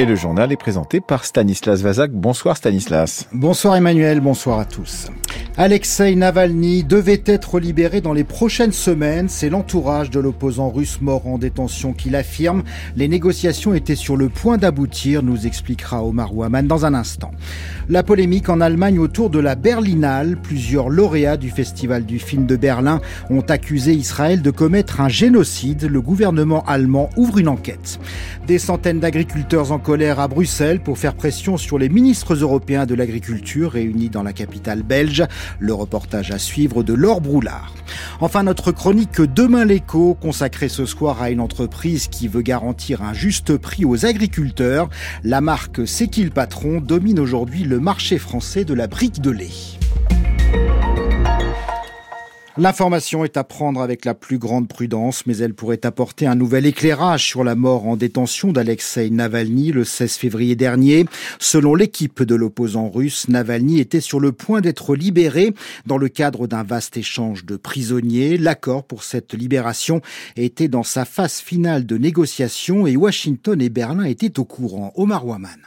Et le journal est présenté par Stanislas Vazak. Bonsoir Stanislas. Bonsoir Emmanuel, bonsoir à tous. Alexei Navalny devait être libéré dans les prochaines semaines. C'est l'entourage de l'opposant russe mort en détention qui l'affirme. Les négociations étaient sur le point d'aboutir, nous expliquera Omar Ouaman dans un instant. La polémique en Allemagne autour de la Berlinale. Plusieurs lauréats du Festival du film de Berlin ont accusé Israël de commettre un génocide. Le gouvernement allemand ouvre une enquête. Des centaines d'agriculteurs en colère à Bruxelles pour faire pression sur les ministres européens de l'agriculture réunis dans la capitale belge. Le reportage à suivre de Laure Broulard. Enfin, notre chronique Demain l'écho, consacrée ce soir à une entreprise qui veut garantir un juste prix aux agriculteurs. La marque le patron domine aujourd'hui le marché français de la brique de lait. L'information est à prendre avec la plus grande prudence, mais elle pourrait apporter un nouvel éclairage sur la mort en détention d'Alexei Navalny le 16 février dernier. Selon l'équipe de l'opposant russe, Navalny était sur le point d'être libéré dans le cadre d'un vaste échange de prisonniers. L'accord pour cette libération était dans sa phase finale de négociation et Washington et Berlin étaient au courant. Omar Waman.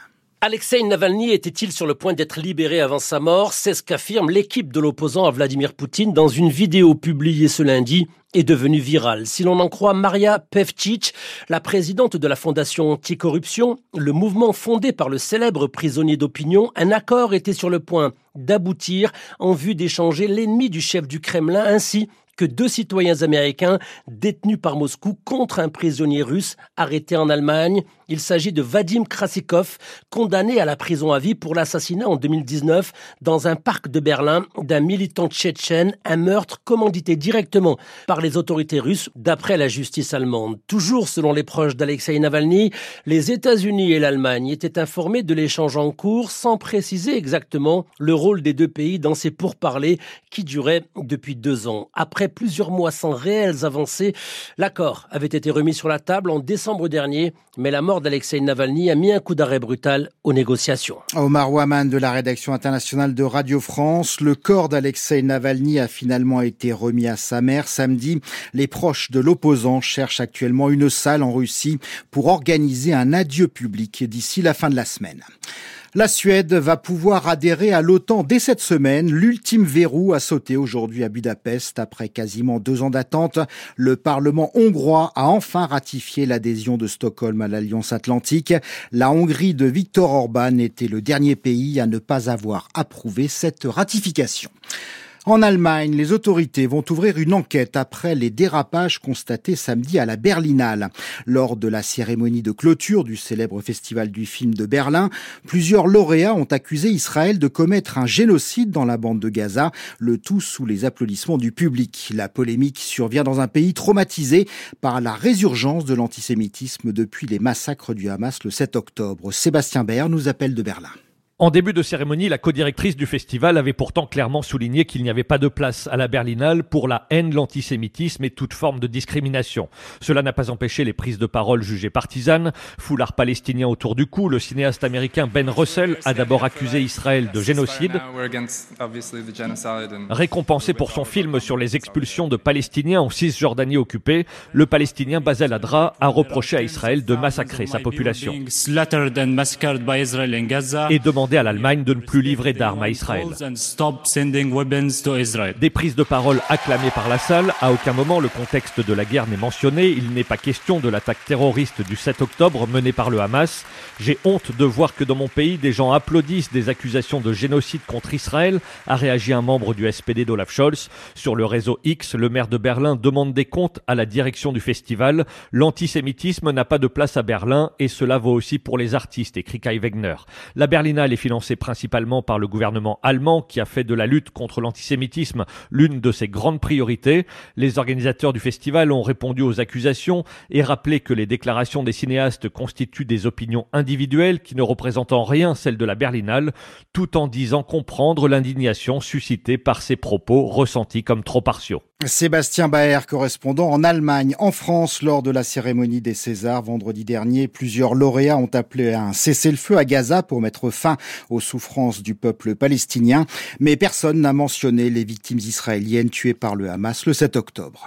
Alexei Navalny était-il sur le point d'être libéré avant sa mort? C'est ce qu'affirme l'équipe de l'opposant à Vladimir Poutine dans une vidéo publiée ce lundi et devenue virale. Si l'on en croit Maria Pevchich, la présidente de la Fondation Anticorruption, le mouvement fondé par le célèbre prisonnier d'opinion, un accord était sur le point d'aboutir en vue d'échanger l'ennemi du chef du Kremlin ainsi que deux citoyens américains détenus par Moscou contre un prisonnier russe arrêté en Allemagne. Il s'agit de Vadim Krasikov, condamné à la prison à vie pour l'assassinat en 2019 dans un parc de Berlin d'un militant tchétchène, un meurtre commandité directement par les autorités russes d'après la justice allemande. Toujours selon les proches d'Alexei Navalny, les États-Unis et l'Allemagne étaient informés de l'échange en cours sans préciser exactement le rôle des deux pays dans ces pourparlers qui duraient depuis deux ans. Après plusieurs mois sans réelles avancées, l'accord avait été remis sur la table en décembre dernier, mais la mort d'Alexei Navalny a mis un coup d'arrêt brutal aux négociations. Omar Waman de la rédaction internationale de Radio France. Le corps d'Alexei Navalny a finalement été remis à sa mère samedi. Les proches de l'opposant cherchent actuellement une salle en Russie pour organiser un adieu public d'ici la fin de la semaine. La Suède va pouvoir adhérer à l'OTAN dès cette semaine. L'ultime verrou a sauté aujourd'hui à Budapest après quasiment deux ans d'attente. Le Parlement hongrois a enfin ratifié l'adhésion de Stockholm à l'Alliance Atlantique. La Hongrie de Viktor Orban était le dernier pays à ne pas avoir approuvé cette ratification. En Allemagne, les autorités vont ouvrir une enquête après les dérapages constatés samedi à la Berlinale. Lors de la cérémonie de clôture du célèbre festival du film de Berlin, plusieurs lauréats ont accusé Israël de commettre un génocide dans la bande de Gaza, le tout sous les applaudissements du public. La polémique survient dans un pays traumatisé par la résurgence de l'antisémitisme depuis les massacres du Hamas le 7 octobre. Sébastien Baer nous appelle de Berlin. En début de cérémonie, la codirectrice du festival avait pourtant clairement souligné qu'il n'y avait pas de place à la Berlinale pour la haine, l'antisémitisme et toute forme de discrimination. Cela n'a pas empêché les prises de parole jugées partisanes. Foulard palestinien autour du cou, le cinéaste américain Ben Russell a d'abord accusé Israël de génocide. Récompensé pour son film sur les expulsions de Palestiniens en Cisjordanie occupée, le Palestinien Basel Adra a reproché à Israël de massacrer sa population et demandé à l'Allemagne de ne plus livrer d'armes à Israël. Des prises de parole acclamées par la salle. À aucun moment le contexte de la guerre n'est mentionné. Il n'est pas question de l'attaque terroriste du 7 octobre menée par le Hamas. J'ai honte de voir que dans mon pays, des gens applaudissent des accusations de génocide contre Israël, a réagi un membre du SPD d'Olaf Scholz. Sur le réseau X, le maire de Berlin demande des comptes à la direction du festival. L'antisémitisme n'a pas de place à Berlin et cela vaut aussi pour les artistes, écrit Kai Wegner. La Berlinale est financée principalement par le gouvernement allemand qui a fait de la lutte contre l'antisémitisme l'une de ses grandes priorités. Les organisateurs du festival ont répondu aux accusations et rappelé que les déclarations des cinéastes constituent des opinions individuelles qui ne représentent en rien celles de la Berlinale, tout en disant comprendre l'indignation suscitée par ces propos ressentis comme trop partiaux. Sébastien Baer, correspondant en Allemagne. En France, lors de la cérémonie des Césars vendredi dernier, plusieurs lauréats ont appelé à un cessez-le-feu à Gaza pour mettre fin aux souffrances du peuple palestinien, mais personne n'a mentionné les victimes israéliennes tuées par le Hamas le 7 octobre.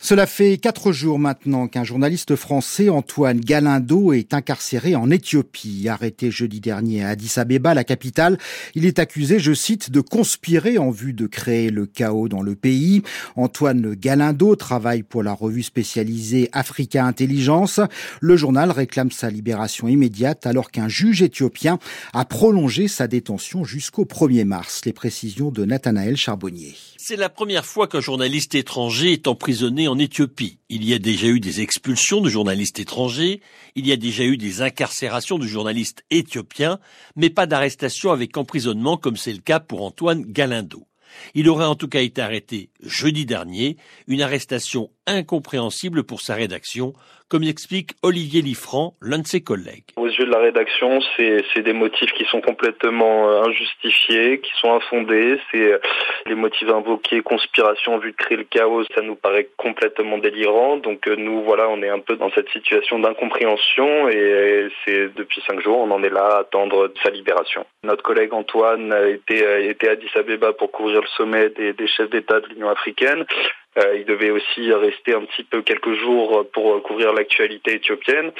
Cela fait quatre jours maintenant qu'un journaliste français, Antoine Galindo, est incarcéré en Éthiopie. Arrêté jeudi dernier à Addis Abeba, la capitale, il est accusé, je cite, de conspirer en vue de créer le chaos dans le pays. Antoine Galindo travaille pour la revue spécialisée Africa Intelligence. Le journal réclame sa libération immédiate alors qu'un juge éthiopien a prolongé sa détention jusqu'au 1er mars. Les précisions de Nathanaël Charbonnier. C'est la première fois qu'un journaliste étranger est emprisonné en Éthiopie. Il y a déjà eu des expulsions de journalistes étrangers, il y a déjà eu des incarcérations de journalistes éthiopiens, mais pas d'arrestation avec emprisonnement comme c'est le cas pour Antoine Galindo. Il aurait en tout cas été arrêté jeudi dernier, une arrestation incompréhensible pour sa rédaction, comme l'explique Olivier Liffrand, l'un de ses collègues. Aux yeux de la rédaction, c'est des motifs qui sont complètement euh, injustifiés, qui sont infondés. C'est euh, les motifs invoqués, conspiration en vue de créer le chaos, ça nous paraît complètement délirant. Donc euh, nous, voilà, on est un peu dans cette situation d'incompréhension et depuis cinq jours, on en est là à attendre sa libération. Notre collègue Antoine était, à Addis pour couvrir le sommet des, chefs d'État de l'Union africaine. Euh, il devait aussi rester un petit peu quelques jours pour couvrir l'actualité éthiopienne.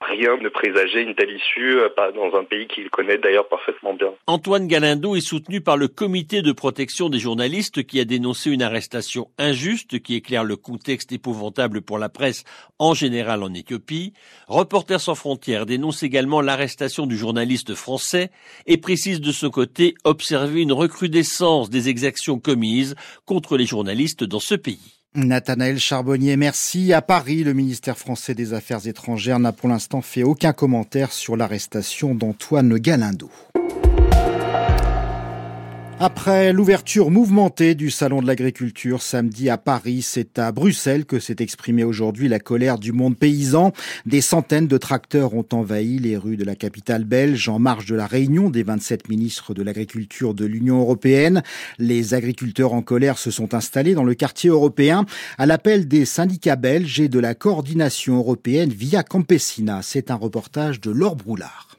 Rien ne présageait une telle issue, euh, pas dans un pays qu'il connaît d'ailleurs parfaitement bien. Antoine Galindo est soutenu par le comité de protection des journalistes qui a dénoncé une arrestation injuste qui éclaire le contexte épouvantable pour la presse en général en Éthiopie. Reporters sans frontières dénonce également l'arrestation du journaliste français et précise de ce côté observer une recrudescence des exactions commises contre les journalistes dans ce pays. Nathanaël Charbonnier, merci. À Paris, le ministère français des Affaires étrangères n'a pour l'instant fait aucun commentaire sur l'arrestation d'Antoine Galindo. Après l'ouverture mouvementée du Salon de l'agriculture samedi à Paris, c'est à Bruxelles que s'est exprimée aujourd'hui la colère du monde paysan. Des centaines de tracteurs ont envahi les rues de la capitale belge en marge de la réunion des 27 ministres de l'agriculture de l'Union européenne. Les agriculteurs en colère se sont installés dans le quartier européen à l'appel des syndicats belges et de la coordination européenne via Campesina. C'est un reportage de Laure Broulard.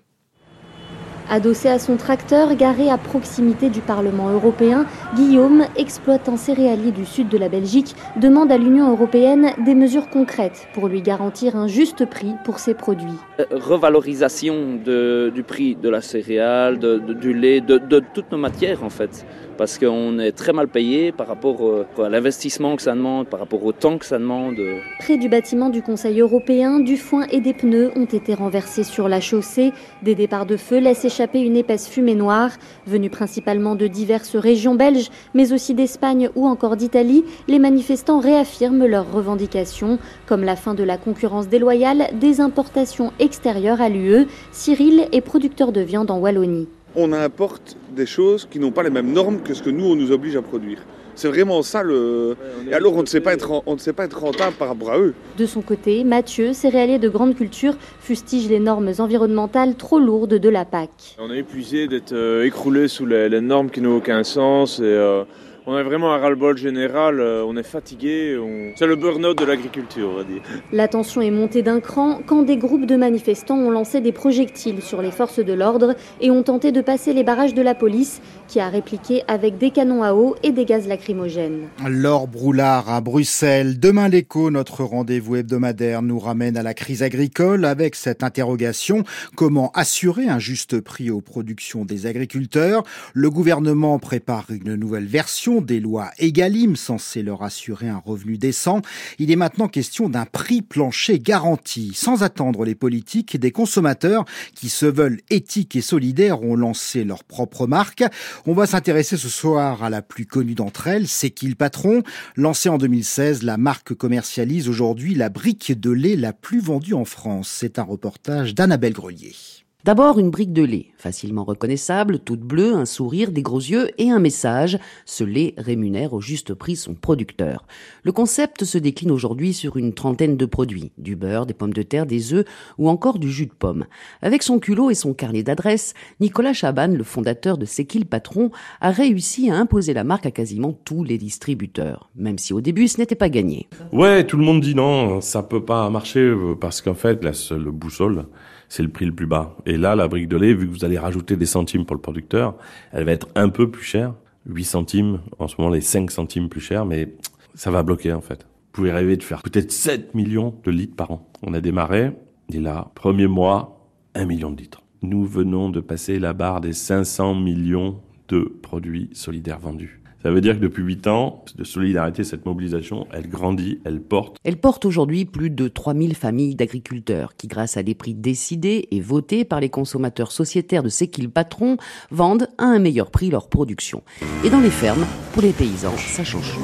Adossé à son tracteur garé à proximité du Parlement européen, Guillaume, exploitant céréalier du sud de la Belgique, demande à l'Union européenne des mesures concrètes pour lui garantir un juste prix pour ses produits. Euh, revalorisation du prix de la céréale, du lait, de, toutes nos matières en fait parce qu'on est très mal payé par rapport euh, à l'investissement que ça demande, par rapport au temps que ça demande. Près du bâtiment du Conseil européen, du foin et des pneus ont été renversés sur la chaussée. Des départs de feu laissent une épaisse fumée noire. Venue principalement de diverses régions belges, mais aussi d'Espagne ou encore d'Italie, les manifestants réaffirment leurs revendications, comme la fin de la concurrence déloyale des importations extérieures à l'UE. Cyril est producteur de viande en Wallonie on importe des choses qui n'ont pas les mêmes normes que ce que nous, on nous oblige à produire. C'est vraiment ça le. Et alors on ne sait pas être on ne sait pas être rentable par rapport à eux. De son côté, Mathieu, céréalier de grande culture, fustige les normes environnementales trop lourdes de la PAC. On est épuisé d'être euh, écroulé sous les, normes qui n'ont aucun sens et euh, on a vraiment un ras-le-bol général, euh, on est fatigué, c'est le burn-out de l'agriculture, on va dire. La tension est montée d'un cran quand des groupes de manifestants ont lancé des projectiles sur les forces de l'ordre et ont tenté de passer les barrages de la police, qui a répliqué avec des canons à eau et des gaz lacrymogènes. Laure Broulard à Bruxelles. Demain l'écho, notre rendez-vous hebdomadaire nous ramène à la crise agricole avec cette interrogation comment assurer un juste prix aux productions des agriculteurs? Le gouvernement prépare une nouvelle version des lois Egalim censées leur assurer un revenu décent, il est maintenant question d'un prix plancher garanti. Sans attendre les politiques, des consommateurs qui se veulent éthiques et solidaires ont lancé leur propre marque. On va s'intéresser ce soir à la plus connue d'entre elles, C'est qui le patron? Lancée en 2016, la marque commercialise aujourd'hui la brique de lait la plus vendue en France. C'est un reportage d'Annabelle Grelier. D'abord une brique de lait, facilement reconnaissable, toute bleue, un sourire, des gros yeux et un message. Ce lait rémunère au juste prix son producteur. Le concept se décline aujourd'hui sur une trentaine de produits. Du beurre, des pommes de terre, des œufs ou encore du jus de pomme. Avec son culot et son carnet d'adresses, Nicolas Chaban, le fondateur de le patron, a réussi à imposer la marque à quasiment tous les distributeurs. Même si au début ce n'était pas gagné. Ouais, tout le monde dit non, ça peut pas marcher euh, parce qu'en fait la seule boussole c'est le prix le plus bas. Et là, la brique de lait, vu que vous allez rajouter des centimes pour le producteur, elle va être un peu plus chère. 8 centimes, en ce moment les 5 centimes plus chers, mais ça va bloquer en fait pouvez rêver de faire peut-être 7 millions de litres par an. On a démarré, et là, premier mois, 1 million de litres. Nous venons de passer la barre des 500 millions de produits solidaires vendus. Ça veut dire que depuis 8 ans de solidarité, cette mobilisation, elle grandit, elle porte. Elle porte aujourd'hui plus de 3000 familles d'agriculteurs qui, grâce à des prix décidés et votés par les consommateurs sociétaires de ces qu'ils patrons, vendent à un meilleur prix leur production. Et dans les fermes, pour les paysans, ça change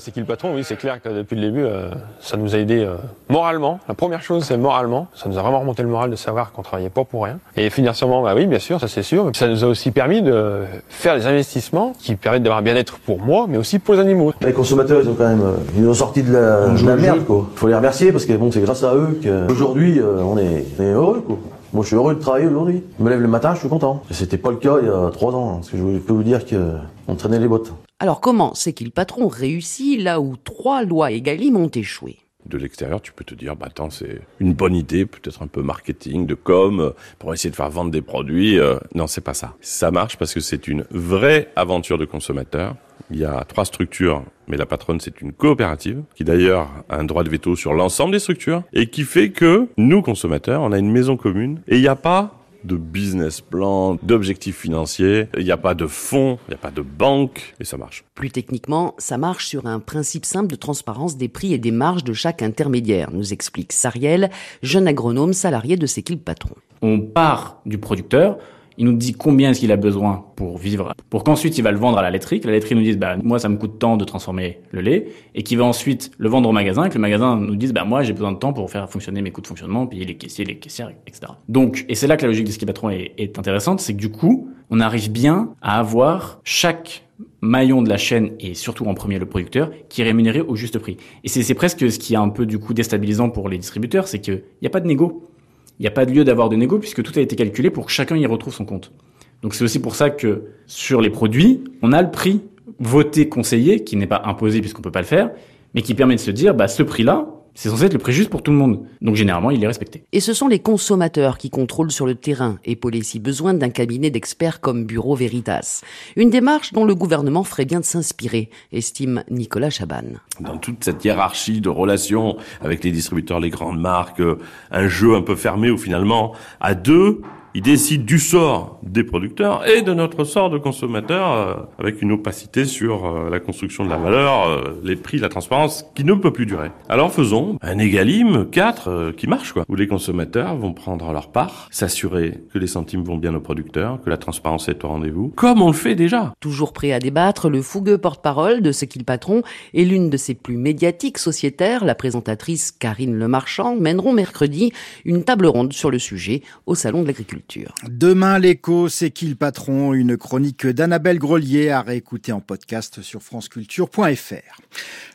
C'est qui le patron Oui, c'est clair que depuis le début, euh, ça nous a aidé euh, moralement. La première chose, c'est moralement. Ça nous a vraiment remonté le moral de savoir qu'on travaillait pas pour rien. Et financièrement, bah oui, bien sûr, ça c'est sûr. Ça nous a aussi permis de faire des investissements qui permettent d'avoir un bien-être pour moi, mais aussi pour les animaux. Les consommateurs, ils ont quand même, euh, ils nous ont sorti de la, de la merde, quoi. Faut les remercier parce que bon, c'est grâce à eux qu'aujourd'hui, on est, on est heureux, quoi. Moi, je suis heureux de travailler aujourd'hui. Je me lève le matin, je suis content. Et c'était pas le cas il y a trois ans. Hein, parce que je peux vous dire qu'on traînait les bottes. Alors comment c'est qu'il patron réussit là où trois lois Egalim ont échoué? De l'extérieur, tu peux te dire, bah attends, c'est une bonne idée, peut-être un peu marketing, de com, pour essayer de faire vendre des produits. Euh, non, c'est pas ça. Ça marche parce que c'est une vraie aventure de consommateur. Il y a trois structures, mais la patronne, c'est une coopérative, qui d'ailleurs a un droit de veto sur l'ensemble des structures, et qui fait que nous, consommateurs, on a une maison commune, et il n'y a pas de business plan, d'objectifs financiers, il n'y a pas de fonds, il n'y a pas de banque, et ça marche. Plus techniquement, ça marche sur un principe simple de transparence des prix et des marges de chaque intermédiaire, nous explique Sariel, jeune agronome salarié de Séquil Patron. On part du producteur, il nous dit combien est-ce qu'il a besoin pour vivre, pour qu'ensuite il va le vendre à la laiterie, que la laiterie nous dise bah moi ça me coûte tant de transformer le lait, et qu'il va ensuite le vendre au magasin, et que le magasin nous dise bah moi j'ai besoin de temps pour faire fonctionner mes coûts de fonctionnement, payer les caissiers, les caissières, etc. Donc et c'est là que la logique de ski patron est, est intéressante, c'est que du coup on arrive bien à avoir chaque maillon de la chaîne et surtout en premier le producteur qui est rémunéré au juste prix. Et c'est presque ce qui est un peu du coup déstabilisant pour les distributeurs, c'est qu'il n'y a pas de négo il n'y a pas de lieu d'avoir de négo puisque tout a été calculé pour que chacun y retrouve son compte. Donc c'est aussi pour ça que sur les produits, on a le prix voté conseillé qui n'est pas imposé puisqu'on peut pas le faire, mais qui permet de se dire bah ce prix-là, c'est censé être le prix juste pour tout le monde. Donc généralement, il est respecté. Et ce sont les consommateurs qui contrôlent sur le terrain, épaulés si besoin d'un cabinet d'experts comme Bureau Veritas. Une démarche dont le gouvernement ferait bien de s'inspirer, estime Nicolas Chaban. Dans toute cette hiérarchie de relations avec les distributeurs, les grandes marques, euh, un jeu un peu fermé où finalement, à deux, il décide du sort des producteurs et de notre sort de consommateurs euh, avec une opacité sur euh, la construction de la valeur, euh, les prix, la transparence qui ne peut plus durer. Alors faisons un égalim 4 qui marche quoi, où les consommateurs vont prendre leur part, s'assurer que les centimes vont bien aux producteurs, que la transparence est au rendez-vous, comme on le fait déjà. Toujours prêt à débattre, le fougueux porte-parole de ce qu'il patron et l'une de ses plus médiatiques sociétaires, la présentatrice Karine Lemarchand, mèneront mercredi une table ronde sur le sujet au Salon de l'Agriculture. Demain, l'écho, c'est qui le patron? Une chronique d'Annabelle Grelier à réécouter en podcast sur franceculture.fr.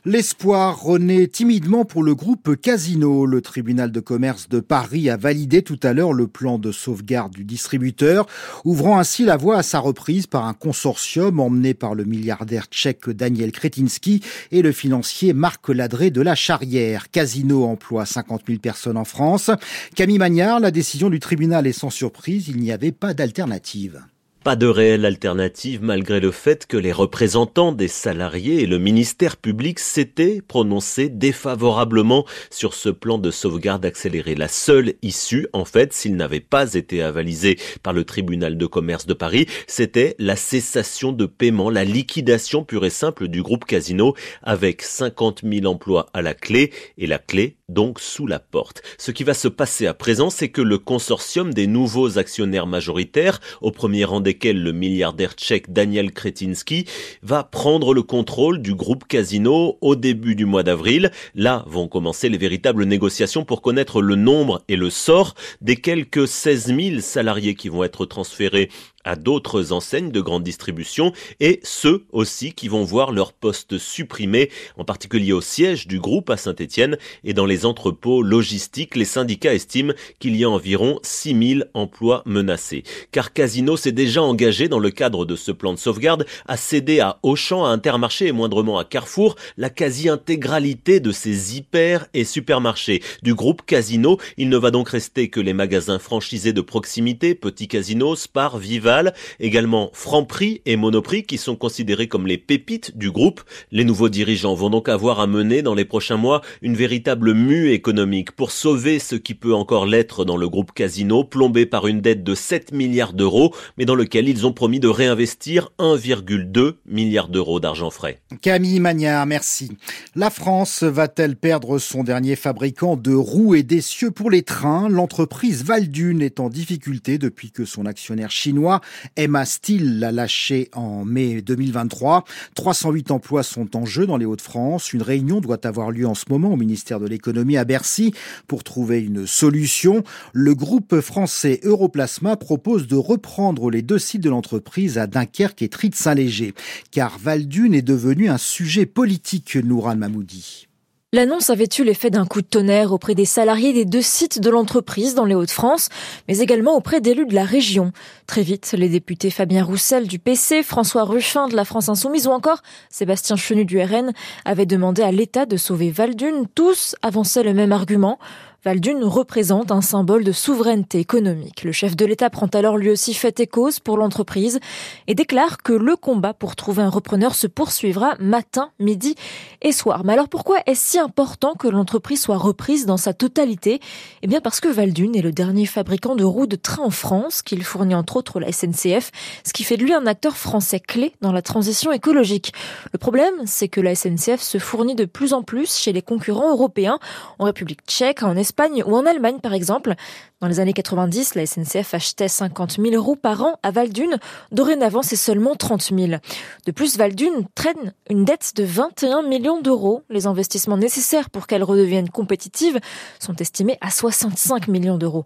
L'espoir renaît timidement pour le groupe Casino. Le tribunal de commerce de Paris a validé tout à l'heure le plan de sauvegarde du distributeur, ouvrant ainsi la voie à sa reprise par un consortium emmené par le milliardaire tchèque Daniel Kretinsky et le financier Marc Ladré de la Charrière. Casino emploie 50 000 personnes en France. Camille Magnard, la décision du tribunal est sans surprise, il n'y avait pas d'alternative. Pas de réelle alternative malgré le fait que les représentants des salariés et le ministère public s'étaient prononcés défavorablement sur ce plan de sauvegarde accéléré. La seule issue, en fait, s'il n'avait pas été avalisé par le tribunal de commerce de Paris, c'était la cessation de paiement, la liquidation pure et simple du groupe Casino avec 50 000 emplois à la clé et la clé donc sous la porte. Ce qui va se passer à présent, c'est que le consortium des nouveaux actionnaires majoritaires, au premier rang le milliardaire tchèque Daniel Kretinsky, va prendre le contrôle du groupe Casino au début du mois d'avril. Là vont commencer les véritables négociations pour connaître le nombre et le sort des quelques 16 000 salariés qui vont être transférés à d'autres enseignes de grande distribution et ceux aussi qui vont voir leur poste supprimé, en particulier au siège du groupe à Saint-Etienne et dans les entrepôts logistiques. Les syndicats estiment qu'il y a environ 6000 emplois menacés. Car Casino s'est déjà engagé dans le cadre de ce plan de sauvegarde à céder à Auchan, à Intermarché et moindrement à Carrefour la quasi-intégralité de ses hyper et supermarchés. Du groupe Casino, il ne va donc rester que les magasins franchisés de proximité, Petit Casino, Spar, Viva Total, également Franprix et Monoprix qui sont considérés comme les pépites du groupe. Les nouveaux dirigeants vont donc avoir à mener dans les prochains mois une véritable mue économique pour sauver ce qui peut encore l'être dans le groupe Casino, plombé par une dette de 7 milliards d'euros, mais dans lequel ils ont promis de réinvestir 1,2 milliard d'euros d'argent frais. Camille Magnard, merci. La France va-t-elle perdre son dernier fabricant de roues et d'essieux pour les trains? L'entreprise Valdune est en difficulté depuis que son actionnaire chinois Emma Steel l'a lâché en mai 2023. 308 emplois sont en jeu dans les Hauts-de-France. Une réunion doit avoir lieu en ce moment au ministère de l'économie à Bercy pour trouver une solution. Le groupe français Europlasma propose de reprendre les deux sites de l'entreprise à Dunkerque et Tritte-Saint-Léger, car Valdune est devenu un sujet politique, Nouran Mamoudi. L'annonce avait eu l'effet d'un coup de tonnerre auprès des salariés des deux sites de l'entreprise dans les Hauts-de-France, mais également auprès d'élus de la région? Très vite, les députés Fabien Roussel du PC, François Ruffin de la France Insoumise ou encore Sébastien Chenu du RN avaient demandé à l'État de sauver Valdune. Tous avançaient le même argument. Valdune représente un symbole de souveraineté économique. Le chef de l'État prend alors lui aussi fait et cause pour l'entreprise et déclare que le combat pour trouver un repreneur se poursuivra matin, midi et soir. Mais alors pourquoi est-ce si important que l'entreprise soit reprise dans sa totalité? Eh bien parce que Valdune est le dernier fabricant de roues de train en France, qu'il fournit entre autres la SNCF, ce qui fait de lui un acteur français clé dans la transition écologique. Le problème, c'est que la SNCF se fournit de plus en plus chez les concurrents européens, en République tchèque, en Espagne, ou en Allemagne par exemple. Dans les années 90, la SNCF achetait 50 000 euros par an à Valdune. Dorénavant, c'est seulement 30 000. De plus, Valdune traîne une dette de 21 millions d'euros. Les investissements nécessaires pour qu'elle redevienne compétitive sont estimés à 65 millions d'euros.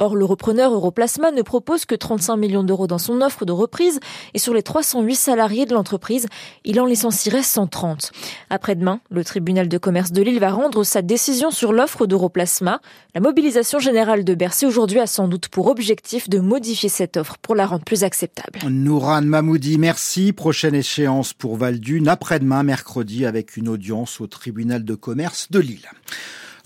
Or, le repreneur Europlasma ne propose que 35 millions d'euros dans son offre de reprise et sur les 308 salariés de l'entreprise, il en licencierait 130. Après-demain, le tribunal de commerce de Lille va rendre sa décision sur l'offre d'Europlasma. La mobilisation générale de Bercy aujourd'hui a sans doute pour objectif de modifier cette offre pour la rendre plus acceptable. Nouran Mamoudi, merci. Prochaine échéance pour Valdune après-demain, mercredi, avec une audience au tribunal de commerce de Lille.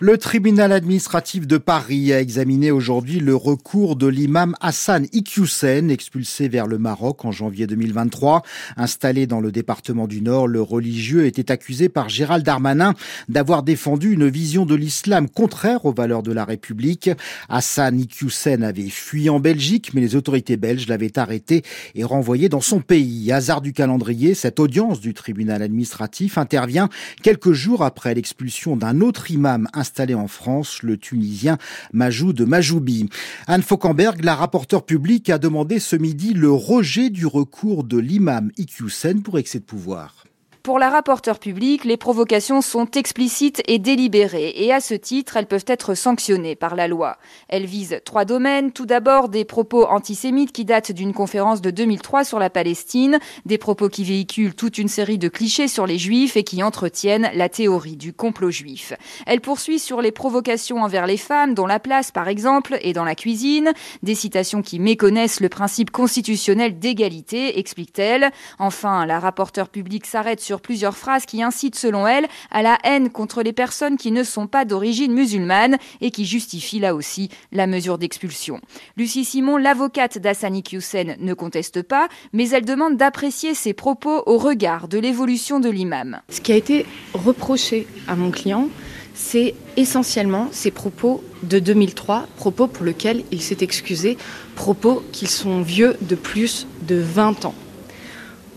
Le tribunal administratif de Paris a examiné aujourd'hui le recours de l'imam Hassan Iqiyoussen, expulsé vers le Maroc en janvier 2023. Installé dans le département du Nord, le religieux était accusé par Gérald Darmanin d'avoir défendu une vision de l'islam contraire aux valeurs de la République. Hassan Iqiyoussen avait fui en Belgique, mais les autorités belges l'avaient arrêté et renvoyé dans son pays. Hasard du calendrier, cette audience du tribunal administratif intervient quelques jours après l'expulsion d'un autre imam installé en France, le Tunisien Majou de Majoubi. Anne Fauquemberg, la rapporteure publique, a demandé ce midi le rejet du recours de l'imam Iqiyoussen pour excès de pouvoir. Pour la rapporteure publique, les provocations sont explicites et délibérées, et à ce titre, elles peuvent être sanctionnées par la loi. Elles visent trois domaines. Tout d'abord, des propos antisémites qui datent d'une conférence de 2003 sur la Palestine, des propos qui véhiculent toute une série de clichés sur les juifs et qui entretiennent la théorie du complot juif. Elle poursuit sur les provocations envers les femmes, dont la place, par exemple, est dans la cuisine, des citations qui méconnaissent le principe constitutionnel d'égalité, explique-t-elle. Enfin, la rapporteure publique s'arrête sur sur plusieurs phrases qui incitent, selon elle, à la haine contre les personnes qui ne sont pas d'origine musulmane et qui justifient là aussi la mesure d'expulsion. Lucie Simon, l'avocate d'Assani Hussein, ne conteste pas, mais elle demande d'apprécier ses propos au regard de l'évolution de l'imam. Ce qui a été reproché à mon client, c'est essentiellement ses propos de 2003, propos pour lesquels il s'est excusé, propos qui sont vieux de plus de 20 ans.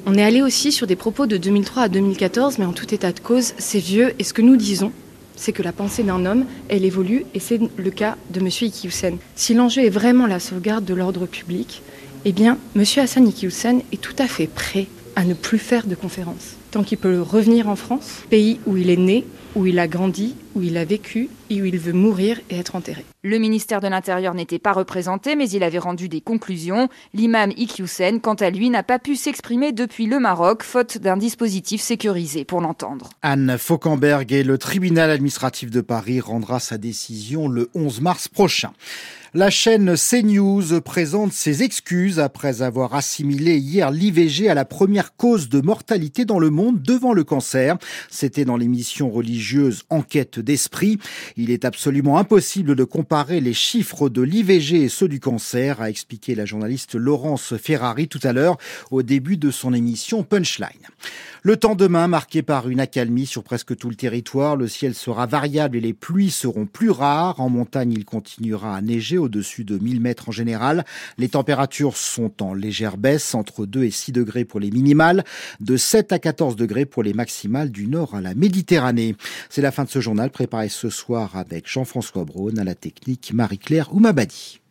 On est allé aussi sur des propos de 2003 à 2014, mais en tout état de cause, c'est vieux. Et ce que nous disons, c'est que la pensée d'un homme, elle évolue, et c'est le cas de M. Iqiyoussen. Si l'enjeu est vraiment la sauvegarde de l'ordre public, eh bien, M. Hassan Iqiyoussen est tout à fait prêt à ne plus faire de conférences. Tant qu'il peut revenir en France, pays où il est né, où il a grandi, où il a vécu et où il veut mourir et être enterré. Le ministère de l'Intérieur n'était pas représenté, mais il avait rendu des conclusions. L'imam Iqiyoussen, quant à lui, n'a pas pu s'exprimer depuis le Maroc, faute d'un dispositif sécurisé pour l'entendre. Anne Fauquemberg et le tribunal administratif de Paris rendra sa décision le 11 mars prochain. La chaîne CNews présente ses excuses après avoir assimilé hier l'IVG à la première cause de mortalité dans le monde devant le cancer. C'était dans l'émission religieuse Enquête d'esprit. Il est absolument impossible de comparer les chiffres de l'IVG et ceux du cancer, a expliqué la journaliste Laurence Ferrari tout à l'heure au début de son émission Punchline. Le temps demain marqué par une accalmie sur presque tout le territoire. Le ciel sera variable et les pluies seront plus rares. En montagne, il continuera à neiger au-dessus de 1000 mètres en général. Les températures sont en légère baisse, entre 2 et 6 degrés pour les minimales, de 7 à 14 degrés pour les maximales du nord à la Méditerranée. C'est la fin de ce journal préparé ce soir avec Jean-François Braun à la technique Marie-Claire Oumabadi.